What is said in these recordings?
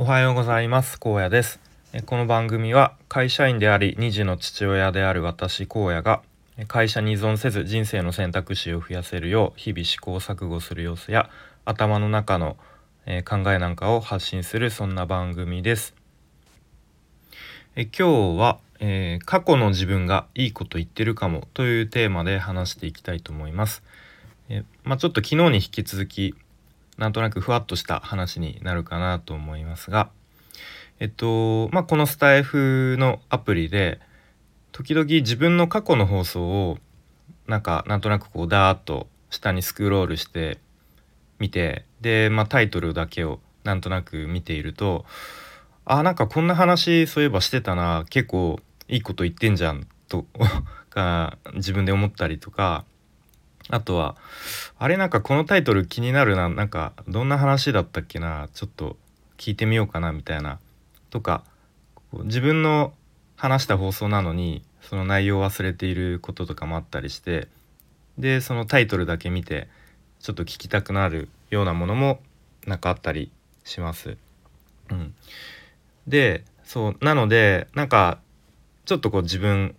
おはようございます。高野です。この番組は会社員であり2児の父親である私荒野が会社に依存せず人生の選択肢を増やせるよう日々試行錯誤する様子や頭の中の考えなんかを発信するそんな番組です。え今日は、えー、過去の自分がいいこと言ってるかもというテーマで話していきたいと思います。えまあ、ちょっと昨日に引き続きなんとなくふわっとした話になるかなと思いますがえっとまあこのスタイフのアプリで時々自分の過去の放送をなんかなんとなくこうダーッと下にスクロールして見てで、まあ、タイトルだけをなんとなく見ているとあなんかこんな話そういえばしてたな結構いいこと言ってんじゃんと か自分で思ったりとかあとはあれなんかこのタイトル気になるななんかどんな話だったっけなちょっと聞いてみようかなみたいなとか自分の話した放送なのにその内容を忘れていることとかもあったりしてでそのタイトルだけ見てちょっと聞きたくなるようなものもなかあったりします。うん、でそうなのでなんかちょっとこう自分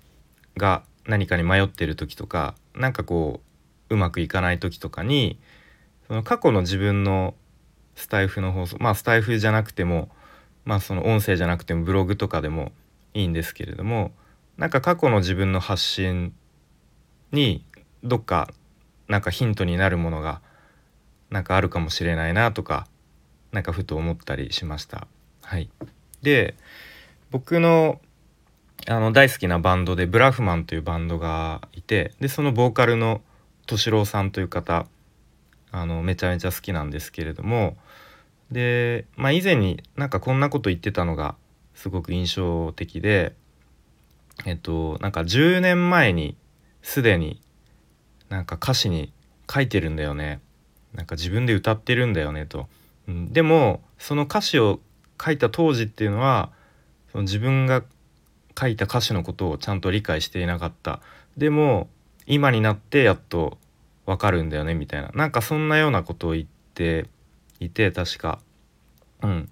が何かに迷ってる時とか何かこううまくいかない時とかにその過去の自分のスタイフの放送まあスタイフじゃなくてもまあその音声じゃなくてもブログとかでもいいんですけれどもなんか過去の自分の発信にどっかなんかヒントになるものがなんかあるかもしれないなとかなんかふと思ったりしました。はい、で僕のあの大好きなバンドでブラフマンというバンドがいてでそのボーカルの敏郎さんという方あのめちゃめちゃ好きなんですけれどもで、まあ、以前になんかこんなこと言ってたのがすごく印象的でえっとなんか10年前にすでになんか歌詞に書いてるんだよね。なんか自分で歌ってるんだよねと、うん、でもその歌詞を書いた当時っていうのはその自分が書いた歌詞のことをちゃんと理解していなかった。でも今になってやっとわかるんだよねみたいななんかそんなようなことを言っていて確か。うん、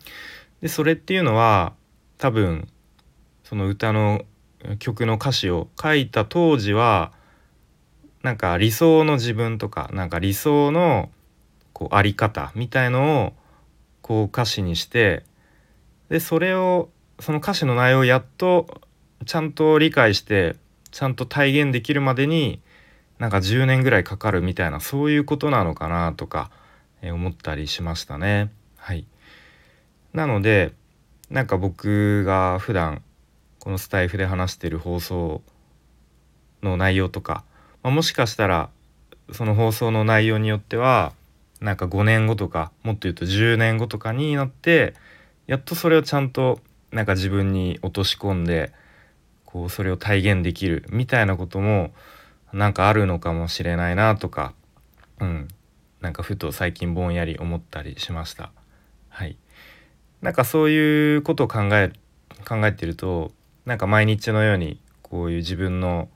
でそれっていうのは多分その歌の曲の歌詞を書いた当時はなんか理想の自分とかなんか理想のこうあり方みたいのをこう歌詞にしてでそれをその歌詞の内容をやっとちゃんと理解してちゃんと体現できるまでになんか10年ぐらいかかるみたいなそういうことなのかなとか、え思ったりしましたね。はい、なのでなんか僕が普段このスタイフで話してる放送の内容とか、まあ、もしかしたらその放送の内容によってはなんか5年後とかもっと言うと10年後とかになってやっとそれをちゃんとなんか自分に落とし込んでこうそれを体現できるみたいなこともなんかあるのかもしれないなとかうん。なんかふと最近ぼんやり思ったりしました。はい。なんかそういうことを考え考えてるとなんか毎日のようにこういう自分の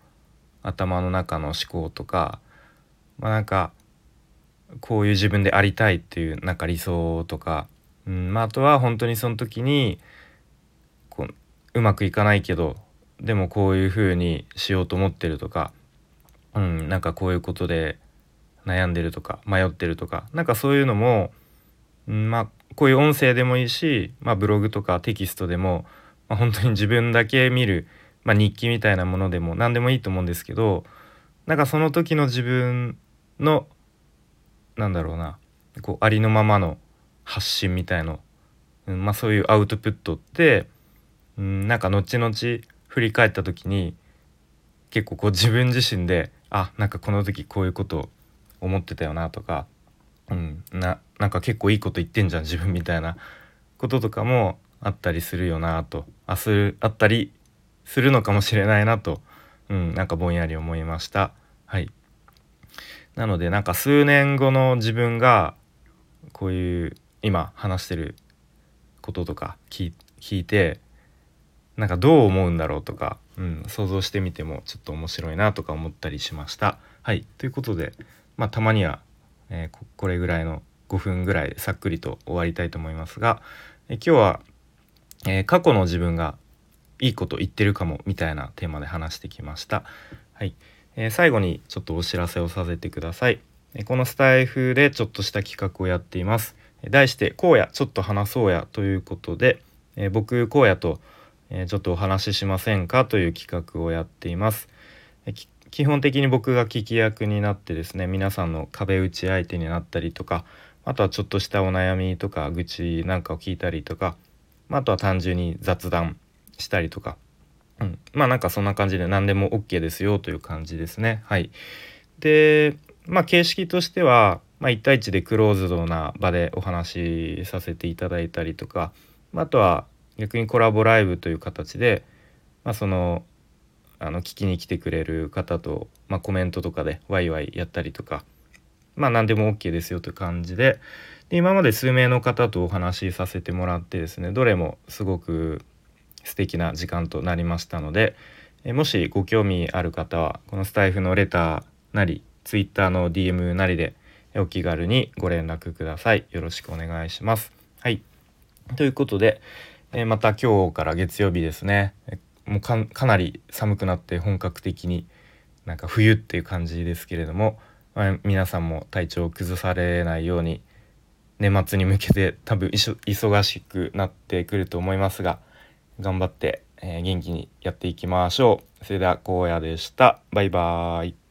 頭の中の思考とかまあなんかこういう自分でありたいっていうなんか理想とか、うん。まあ、あとは本当にその時にこううまくいかないけどでもこういう風にしようと思ってるとか、うん、なんかこういうことで悩んでるとか迷ってるとかなんかそういうのも、うん、まあこういう音声でもいいし、まあ、ブログとかテキストでも、まあ、本当に自分だけ見る、まあ、日記みたいなものでも何でもいいと思うんですけどなんかその時の自分のなんだろうなこうありのままの発信みたいの、うんまあ、そういうアウトプットって、うん、なんか後々振り返った時に結構こう自分自身であなんかこの時こういうこと思ってたよなとか、うん、ななんか結構いいこと言ってんじゃん自分みたいなこととかもあったりするよなとあするあったりするのかもしれないなと、うん、なんかぼんやり思いました。はいなのでなんか数年後の自分がこういう今話してることとか聞いてなんかどう思うんだろうとか、うん、想像してみてもちょっと面白いなとか思ったりしました。はいということで、まあ、たまには、えー、これぐらいの5分ぐらいさっくりと終わりたいと思いますが、え今日は、えー、過去の自分がいいこと言ってるかもみたいなテーマで話してきました。はい、えー、最後にちょっとお知らせをさせてください。このスタイフでちょっとした企画をやっています。題して「荒野ちょっと話そうや」ということで、え僕荒野と、えちょっとお話ししませんかという企画をやっています。基本的に僕が聞き役になってですね皆さんの壁打ち相手になったりとかあとはちょっとしたお悩みとか愚痴なんかを聞いたりとかあとは単純に雑談したりとか、うん、まあなんかそんな感じで何でも OK ですよという感じですね。はい、でまあ形式としては、まあ、1対1でクローズドな場でお話しさせていただいたりとかまあとは逆にコラボライブという形で、まあ、そのあの聞きに来てくれる方と、まあ、コメントとかでワイワイやったりとかまあ何でも OK ですよという感じでで今まで数名の方とお話しさせてもらってですねどれもすごく素敵な時間となりましたのでえもしご興味ある方はこのスタイフのレターなり Twitter の DM なりでお気軽にご連絡ください。よろしくお願いします。はい。ということで、えまた今日から月曜日ですね。もうかなり寒くなって本格的になんか冬っていう感じですけれども、まあ、皆さんも体調を崩されないように年末に向けて多分忙しくなってくると思いますが頑張って、え、元気にやっていきましょう。それでは荒野でした。バイバーイ。